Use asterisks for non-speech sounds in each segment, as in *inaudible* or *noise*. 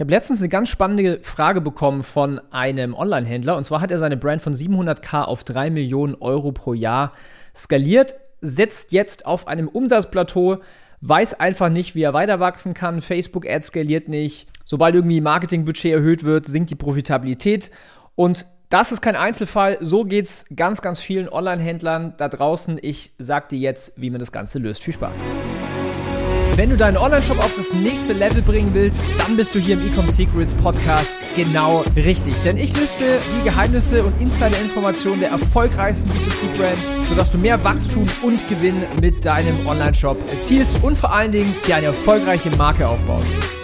Ich habe letztens eine ganz spannende Frage bekommen von einem Online-Händler. Und zwar hat er seine Brand von 700k auf 3 Millionen Euro pro Jahr skaliert, setzt jetzt auf einem Umsatzplateau, weiß einfach nicht, wie er weiter wachsen kann. Facebook-Ads skaliert nicht. Sobald irgendwie Marketingbudget erhöht wird, sinkt die Profitabilität. Und das ist kein Einzelfall. So geht es ganz, ganz vielen Online-Händlern da draußen. Ich sag dir jetzt, wie man das Ganze löst. Viel Spaß. Wenn du deinen Online-Shop auf das nächste Level bringen willst, dann bist du hier im Ecom Secrets Podcast genau richtig. Denn ich lüfte die Geheimnisse und Insider-Informationen der erfolgreichsten B2C-Brands, sodass du mehr Wachstum und Gewinn mit deinem Online-Shop erzielst und vor allen Dingen dir eine erfolgreiche Marke aufbaust.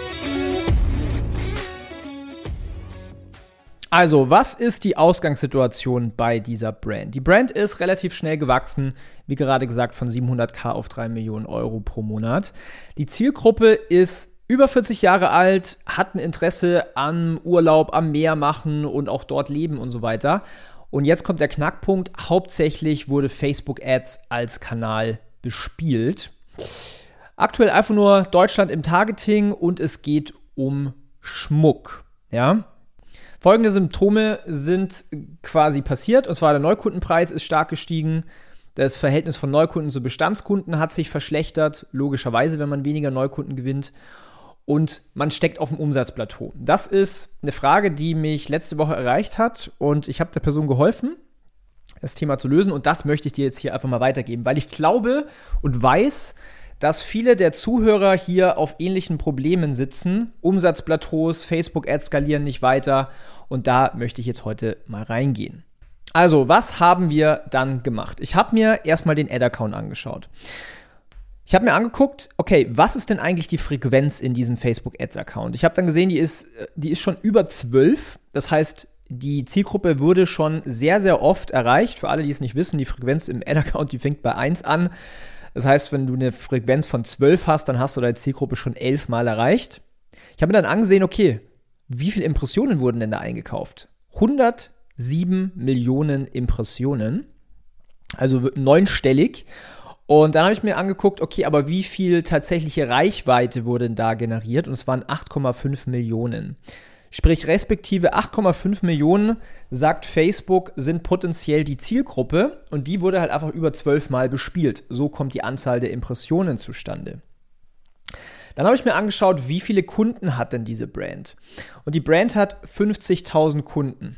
Also, was ist die Ausgangssituation bei dieser Brand? Die Brand ist relativ schnell gewachsen, wie gerade gesagt, von 700k auf 3 Millionen Euro pro Monat. Die Zielgruppe ist über 40 Jahre alt, hat ein Interesse an Urlaub am Meer machen und auch dort leben und so weiter. Und jetzt kommt der Knackpunkt. Hauptsächlich wurde Facebook Ads als Kanal bespielt. Aktuell einfach nur Deutschland im Targeting und es geht um Schmuck. Ja. Folgende Symptome sind quasi passiert. Und zwar der Neukundenpreis ist stark gestiegen. Das Verhältnis von Neukunden zu Bestandskunden hat sich verschlechtert, logischerweise, wenn man weniger Neukunden gewinnt. Und man steckt auf dem Umsatzplateau. Das ist eine Frage, die mich letzte Woche erreicht hat und ich habe der Person geholfen, das Thema zu lösen. Und das möchte ich dir jetzt hier einfach mal weitergeben, weil ich glaube und weiß, dass viele der Zuhörer hier auf ähnlichen Problemen sitzen. Umsatzplateaus, Facebook-Ads skalieren nicht weiter. Und da möchte ich jetzt heute mal reingehen. Also, was haben wir dann gemacht? Ich habe mir erstmal den Ad-Account angeschaut. Ich habe mir angeguckt, okay, was ist denn eigentlich die Frequenz in diesem Facebook Ads Account? Ich habe dann gesehen, die ist, die ist schon über 12. Das heißt, die Zielgruppe wurde schon sehr, sehr oft erreicht. Für alle, die es nicht wissen, die Frequenz im Ad Account, die fängt bei 1 an. Das heißt, wenn du eine Frequenz von 12 hast, dann hast du deine Zielgruppe schon 11 Mal erreicht. Ich habe mir dann angesehen, okay, wie viele Impressionen wurden denn da eingekauft? 107 Millionen Impressionen, also neunstellig. Und dann habe ich mir angeguckt, okay, aber wie viel tatsächliche Reichweite wurde denn da generiert? Und es waren 8,5 Millionen. Sprich, respektive 8,5 Millionen, sagt Facebook, sind potenziell die Zielgruppe und die wurde halt einfach über 12 Mal bespielt. So kommt die Anzahl der Impressionen zustande. Dann habe ich mir angeschaut, wie viele Kunden hat denn diese Brand? Und die Brand hat 50.000 Kunden.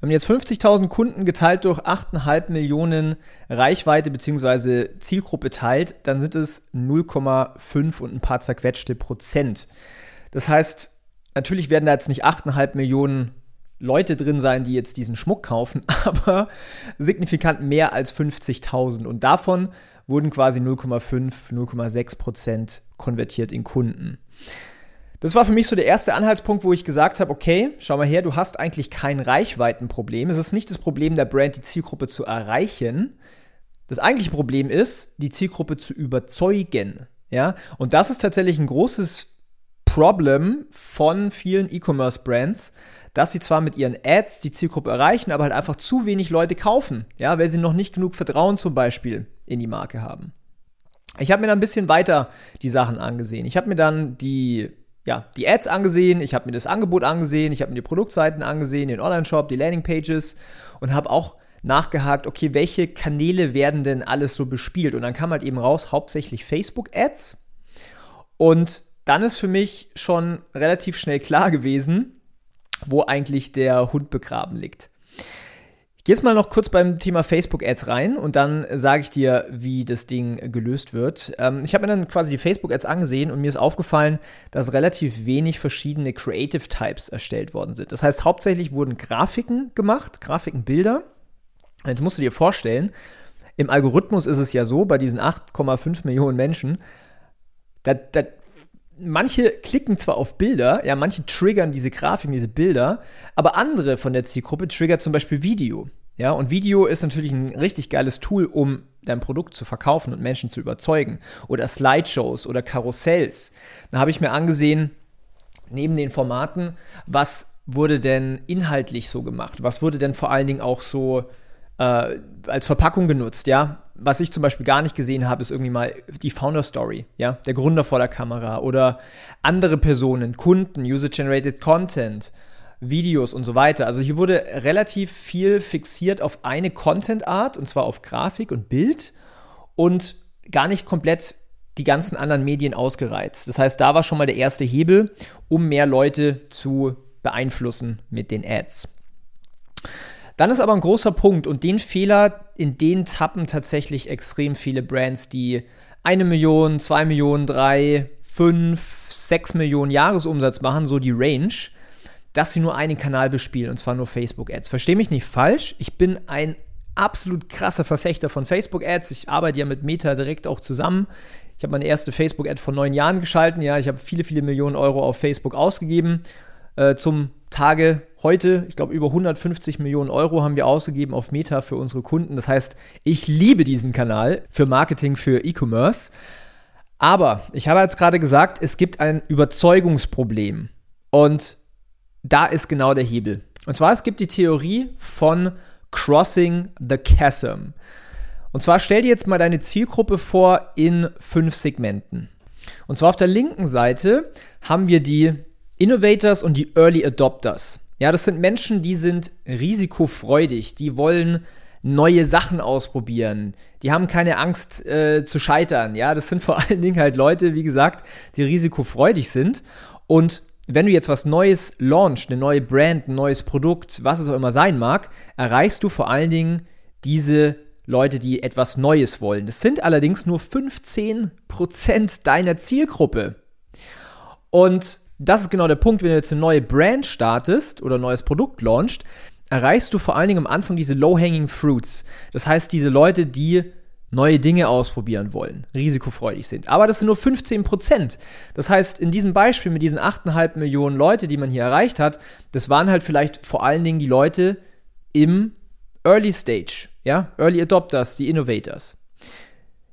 Wenn man jetzt 50.000 Kunden geteilt durch 8,5 Millionen Reichweite bzw. Zielgruppe teilt, dann sind es 0,5 und ein paar zerquetschte Prozent. Das heißt, natürlich werden da jetzt nicht 8,5 Millionen Leute drin sein, die jetzt diesen Schmuck kaufen, *laughs* aber signifikant mehr als 50.000. Und davon wurden quasi 0,5, 0,6 Prozent konvertiert in Kunden. Das war für mich so der erste Anhaltspunkt, wo ich gesagt habe, okay, schau mal her, du hast eigentlich kein Reichweitenproblem. Es ist nicht das Problem der Brand, die Zielgruppe zu erreichen. Das eigentliche Problem ist, die Zielgruppe zu überzeugen. Ja, und das ist tatsächlich ein großes Problem von vielen E-Commerce-Brands, dass sie zwar mit ihren Ads die Zielgruppe erreichen, aber halt einfach zu wenig Leute kaufen, ja, weil sie noch nicht genug Vertrauen zum Beispiel in die Marke haben. Ich habe mir dann ein bisschen weiter die Sachen angesehen. Ich habe mir dann die, ja, die Ads angesehen, ich habe mir das Angebot angesehen, ich habe mir die Produktseiten angesehen, den Online-Shop, die Landing-Pages und habe auch nachgehakt, okay, welche Kanäle werden denn alles so bespielt? Und dann kam halt eben raus, hauptsächlich Facebook-Ads. Und dann ist für mich schon relativ schnell klar gewesen, wo eigentlich der Hund begraben liegt. Ich gehe jetzt mal noch kurz beim Thema Facebook-Ads rein und dann sage ich dir, wie das Ding gelöst wird. Ähm, ich habe mir dann quasi die Facebook-Ads angesehen und mir ist aufgefallen, dass relativ wenig verschiedene Creative Types erstellt worden sind. Das heißt, hauptsächlich wurden Grafiken gemacht, Grafikenbilder. Jetzt musst du dir vorstellen, im Algorithmus ist es ja so, bei diesen 8,5 Millionen Menschen, da, da manche klicken zwar auf Bilder, ja, manche triggern diese Grafiken, diese Bilder, aber andere von der Zielgruppe triggert zum Beispiel Video. Ja, und Video ist natürlich ein richtig geiles Tool, um dein Produkt zu verkaufen und Menschen zu überzeugen. Oder Slideshows oder Karussells. Da habe ich mir angesehen, neben den Formaten, was wurde denn inhaltlich so gemacht? Was wurde denn vor allen Dingen auch so äh, als Verpackung genutzt, ja. Was ich zum Beispiel gar nicht gesehen habe, ist irgendwie mal die Founder Story, ja, der Gründer vor der Kamera oder andere Personen, Kunden, User-Generated Content, Videos und so weiter. Also hier wurde relativ viel fixiert auf eine Content-Art und zwar auf Grafik und Bild und gar nicht komplett die ganzen anderen Medien ausgereizt. Das heißt, da war schon mal der erste Hebel, um mehr Leute zu beeinflussen mit den Ads. Dann ist aber ein großer Punkt und den Fehler, in den tappen tatsächlich extrem viele Brands, die eine Million, zwei Millionen, drei, fünf, sechs Millionen Jahresumsatz machen, so die Range, dass sie nur einen Kanal bespielen und zwar nur Facebook-Ads. Verstehe mich nicht falsch, ich bin ein absolut krasser Verfechter von Facebook-Ads. Ich arbeite ja mit Meta direkt auch zusammen. Ich habe meine erste Facebook-Ad vor neun Jahren geschalten. Ja, ich habe viele, viele Millionen Euro auf Facebook ausgegeben. Äh, zum Tage heute, ich glaube, über 150 Millionen Euro haben wir ausgegeben auf Meta für unsere Kunden. Das heißt, ich liebe diesen Kanal für Marketing, für E-Commerce. Aber ich habe jetzt gerade gesagt, es gibt ein Überzeugungsproblem. Und da ist genau der Hebel. Und zwar, es gibt die Theorie von Crossing the Chasm. Und zwar stell dir jetzt mal deine Zielgruppe vor in fünf Segmenten. Und zwar auf der linken Seite haben wir die Innovators und die Early Adopters. Ja, das sind Menschen, die sind risikofreudig, die wollen neue Sachen ausprobieren, die haben keine Angst äh, zu scheitern. Ja, das sind vor allen Dingen halt Leute, wie gesagt, die risikofreudig sind und wenn du jetzt was Neues launchst, eine neue Brand, ein neues Produkt, was es auch immer sein mag, erreichst du vor allen Dingen diese Leute, die etwas Neues wollen. Das sind allerdings nur 15% deiner Zielgruppe. Und das ist genau der Punkt, wenn du jetzt eine neue Brand startest oder ein neues Produkt launchst, erreichst du vor allen Dingen am Anfang diese Low-Hanging Fruits. Das heißt, diese Leute, die neue Dinge ausprobieren wollen, risikofreudig sind. Aber das sind nur 15 Prozent. Das heißt, in diesem Beispiel mit diesen 8,5 Millionen Leute, die man hier erreicht hat, das waren halt vielleicht vor allen Dingen die Leute im Early Stage, ja, Early Adopters, die Innovators.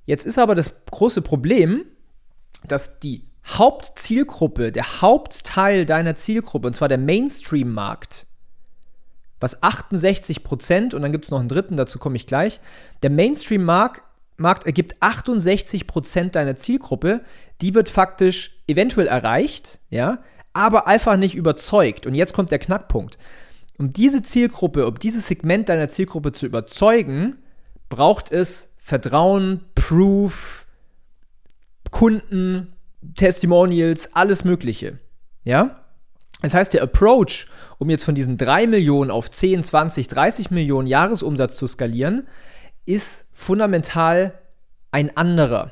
Jetzt ist aber das große Problem, dass die Hauptzielgruppe, der Hauptteil deiner Zielgruppe, und zwar der Mainstream-Markt, was 68 Prozent, und dann gibt es noch einen dritten, dazu komme ich gleich, der Mainstream-Markt Markt ergibt 68 Prozent deiner Zielgruppe, die wird faktisch eventuell erreicht, ja, aber einfach nicht überzeugt. Und jetzt kommt der Knackpunkt. Um diese Zielgruppe, um dieses Segment deiner Zielgruppe zu überzeugen, braucht es Vertrauen, Proof, Kunden, Testimonials, alles Mögliche. Ja? Das heißt, der Approach, um jetzt von diesen 3 Millionen auf 10, 20, 30 Millionen Jahresumsatz zu skalieren, ist fundamental ein anderer.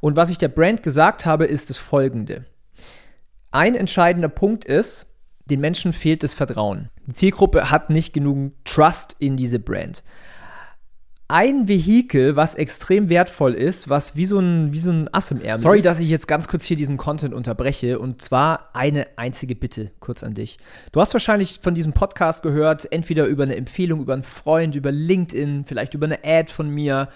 Und was ich der Brand gesagt habe, ist das folgende. Ein entscheidender Punkt ist, den Menschen fehlt das Vertrauen. Die Zielgruppe hat nicht genug Trust in diese Brand ein Vehikel, was extrem wertvoll ist, was wie so ein, wie so ein Ass im Ärmel Sorry, ist. dass ich jetzt ganz kurz hier diesen Content unterbreche. Und zwar eine einzige Bitte kurz an dich. Du hast wahrscheinlich von diesem Podcast gehört, entweder über eine Empfehlung, über einen Freund, über LinkedIn, vielleicht über eine Ad von mir.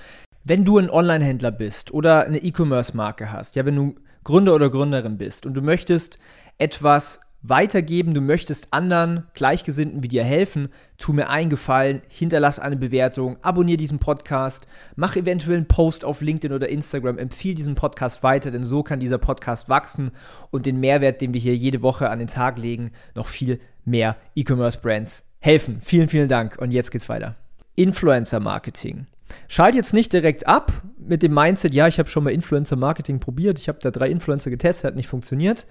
Wenn du ein Online-Händler bist oder eine E-Commerce-Marke hast, ja, wenn du Gründer oder Gründerin bist und du möchtest etwas weitergeben, du möchtest anderen Gleichgesinnten wie dir helfen, tu mir einen Gefallen, hinterlass eine Bewertung, abonniere diesen Podcast, mach eventuell einen Post auf LinkedIn oder Instagram, empfiehl diesen Podcast weiter, denn so kann dieser Podcast wachsen und den Mehrwert, den wir hier jede Woche an den Tag legen, noch viel mehr E-Commerce-Brands helfen. Vielen, vielen Dank und jetzt geht's weiter. Influencer-Marketing. Schalt jetzt nicht direkt ab mit dem Mindset, ja, ich habe schon mal Influencer-Marketing probiert, ich habe da drei Influencer getestet, hat nicht funktioniert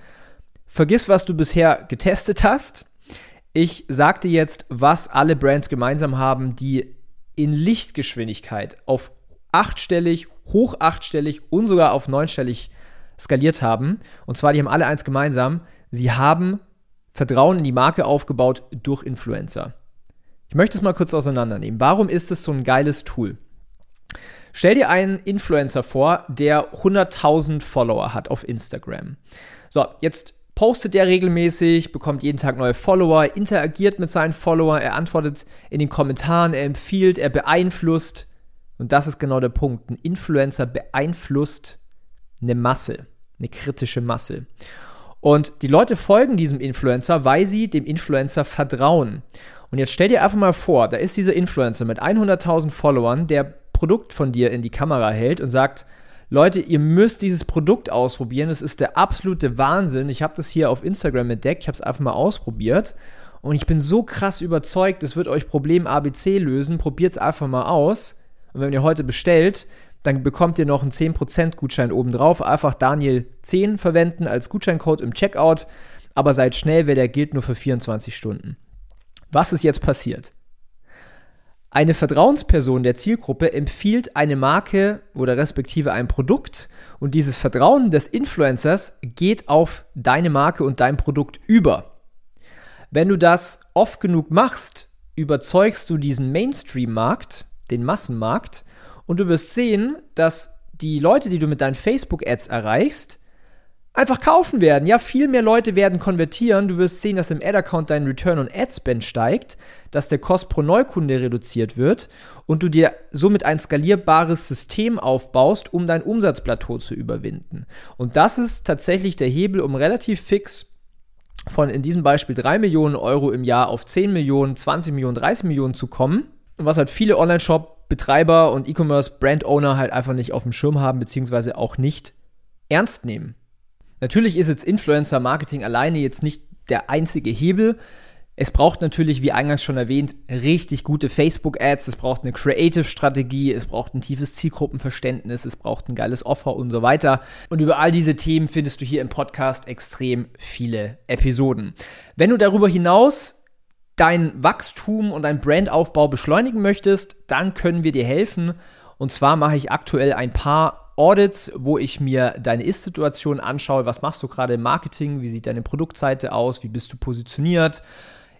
Vergiss, was du bisher getestet hast. Ich sag dir jetzt, was alle Brands gemeinsam haben, die in Lichtgeschwindigkeit auf achtstellig, hoch achtstellig und sogar auf neunstellig skaliert haben. Und zwar, die haben alle eins gemeinsam. Sie haben Vertrauen in die Marke aufgebaut durch Influencer. Ich möchte es mal kurz auseinandernehmen. Warum ist es so ein geiles Tool? Stell dir einen Influencer vor, der 100.000 Follower hat auf Instagram. So, jetzt postet der regelmäßig, bekommt jeden Tag neue Follower, interagiert mit seinen Followern, er antwortet in den Kommentaren, er empfiehlt, er beeinflusst. Und das ist genau der Punkt. Ein Influencer beeinflusst eine Masse, eine kritische Masse. Und die Leute folgen diesem Influencer, weil sie dem Influencer vertrauen. Und jetzt stell dir einfach mal vor, da ist dieser Influencer mit 100.000 Followern, der Produkt von dir in die Kamera hält und sagt, Leute, ihr müsst dieses Produkt ausprobieren. Das ist der absolute Wahnsinn. Ich habe das hier auf Instagram entdeckt. Ich habe es einfach mal ausprobiert. Und ich bin so krass überzeugt, das wird euch Problem ABC lösen. Probiert es einfach mal aus. Und wenn ihr heute bestellt, dann bekommt ihr noch einen 10% Gutschein obendrauf. Einfach Daniel10 verwenden als Gutscheincode im Checkout. Aber seid schnell, weil der gilt nur für 24 Stunden. Was ist jetzt passiert? Eine Vertrauensperson der Zielgruppe empfiehlt eine Marke oder respektive ein Produkt und dieses Vertrauen des Influencers geht auf deine Marke und dein Produkt über. Wenn du das oft genug machst, überzeugst du diesen Mainstream-Markt, den Massenmarkt, und du wirst sehen, dass die Leute, die du mit deinen Facebook-Ads erreichst, einfach kaufen werden. Ja, viel mehr Leute werden konvertieren. Du wirst sehen, dass im Ad-Account dein Return on Ad Spend steigt, dass der Kost pro Neukunde reduziert wird und du dir somit ein skalierbares System aufbaust, um dein Umsatzplateau zu überwinden. Und das ist tatsächlich der Hebel, um relativ fix von in diesem Beispiel 3 Millionen Euro im Jahr auf 10 Millionen, 20 Millionen, 30 Millionen zu kommen. Und was halt viele Online-Shop-Betreiber und E-Commerce-Brand-Owner halt einfach nicht auf dem Schirm haben, beziehungsweise auch nicht ernst nehmen. Natürlich ist jetzt Influencer-Marketing alleine jetzt nicht der einzige Hebel. Es braucht natürlich, wie eingangs schon erwähnt, richtig gute Facebook-Ads, es braucht eine Creative-Strategie, es braucht ein tiefes Zielgruppenverständnis, es braucht ein geiles Offer und so weiter. Und über all diese Themen findest du hier im Podcast extrem viele Episoden. Wenn du darüber hinaus dein Wachstum und dein Brandaufbau beschleunigen möchtest, dann können wir dir helfen. Und zwar mache ich aktuell ein paar Audits, wo ich mir deine Ist-Situation anschaue. Was machst du gerade im Marketing? Wie sieht deine Produktseite aus? Wie bist du positioniert?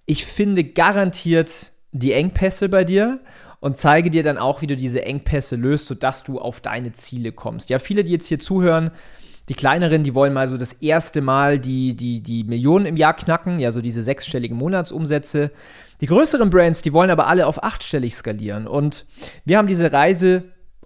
Ich finde garantiert die Engpässe bei dir und zeige dir dann auch, wie du diese Engpässe löst, sodass du auf deine Ziele kommst. Ja, viele, die jetzt hier zuhören, die kleineren, die wollen mal so das erste Mal die, die, die Millionen im Jahr knacken, ja, so diese sechsstelligen Monatsumsätze. Die größeren Brands, die wollen aber alle auf achtstellig skalieren. Und wir haben diese Reise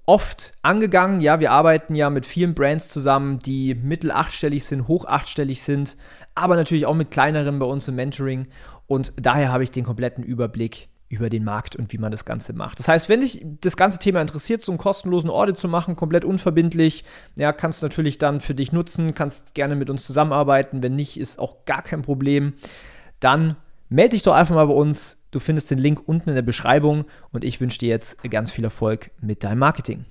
oft angegangen. Ja, wir arbeiten ja mit vielen Brands zusammen, die mittel achtstellig sind, hoch achtstellig sind, aber natürlich auch mit kleineren bei uns im Mentoring. Und daher habe ich den kompletten Überblick über den Markt und wie man das Ganze macht. Das heißt, wenn dich das ganze Thema interessiert, so einen kostenlosen Audit zu machen, komplett unverbindlich, ja, kannst du natürlich dann für dich nutzen, kannst gerne mit uns zusammenarbeiten. Wenn nicht, ist auch gar kein Problem. Dann melde dich doch einfach mal bei uns. Du findest den Link unten in der Beschreibung und ich wünsche dir jetzt ganz viel Erfolg mit deinem Marketing.